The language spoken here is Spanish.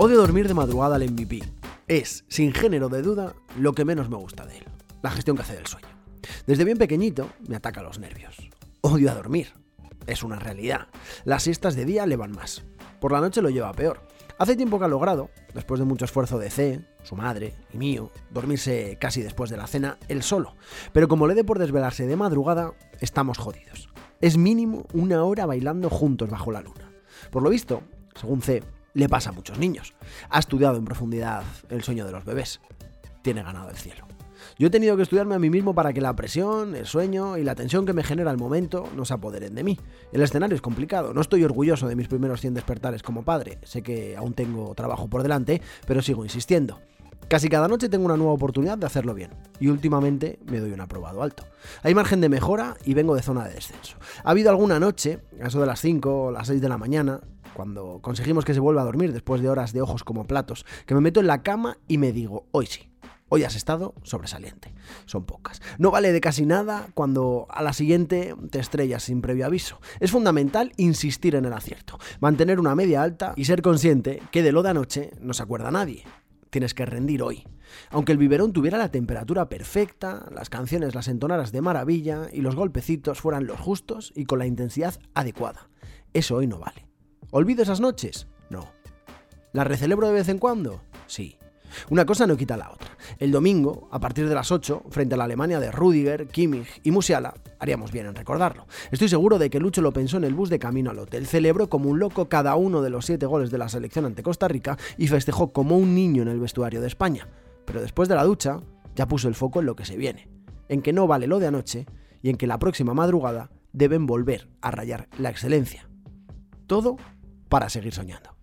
Odio dormir de madrugada al MVP. Es, sin género de duda, lo que menos me gusta de él. La gestión que hace del sueño. Desde bien pequeñito me ataca los nervios. Odio a dormir. Es una realidad. Las siestas de día le van más. Por la noche lo lleva peor. Hace tiempo que ha logrado, después de mucho esfuerzo de C, su madre y mío, dormirse casi después de la cena él solo. Pero como le dé por desvelarse de madrugada, estamos jodidos. Es mínimo una hora bailando juntos bajo la luna. Por lo visto, según C, le pasa a muchos niños. Ha estudiado en profundidad el sueño de los bebés. Tiene ganado el cielo. Yo he tenido que estudiarme a mí mismo para que la presión, el sueño y la tensión que me genera el momento no se apoderen de mí. El escenario es complicado, no estoy orgulloso de mis primeros 100 despertares como padre, sé que aún tengo trabajo por delante, pero sigo insistiendo. Casi cada noche tengo una nueva oportunidad de hacerlo bien, y últimamente me doy un aprobado alto. Hay margen de mejora y vengo de zona de descenso. Ha habido alguna noche, a eso de las 5 o las 6 de la mañana, cuando conseguimos que se vuelva a dormir después de horas de ojos como platos, que me meto en la cama y me digo, hoy sí. Hoy has estado sobresaliente. Son pocas. No vale de casi nada cuando a la siguiente te estrellas sin previo aviso. Es fundamental insistir en el acierto, mantener una media alta y ser consciente que de lo de anoche no se acuerda nadie. Tienes que rendir hoy. Aunque el biberón tuviera la temperatura perfecta, las canciones las entonaras de maravilla y los golpecitos fueran los justos y con la intensidad adecuada. Eso hoy no vale. ¿Olvido esas noches? No. ¿Las recelebro de vez en cuando? Sí. Una cosa no quita la otra. El domingo, a partir de las 8, frente a la Alemania de Rudiger, Kimmich y Musiala, haríamos bien en recordarlo. Estoy seguro de que Lucho lo pensó en el bus de camino al hotel, celebró como un loco cada uno de los siete goles de la selección ante Costa Rica y festejó como un niño en el vestuario de España. Pero después de la ducha, ya puso el foco en lo que se viene, en que no vale lo de anoche y en que la próxima madrugada deben volver a rayar la excelencia. Todo para seguir soñando.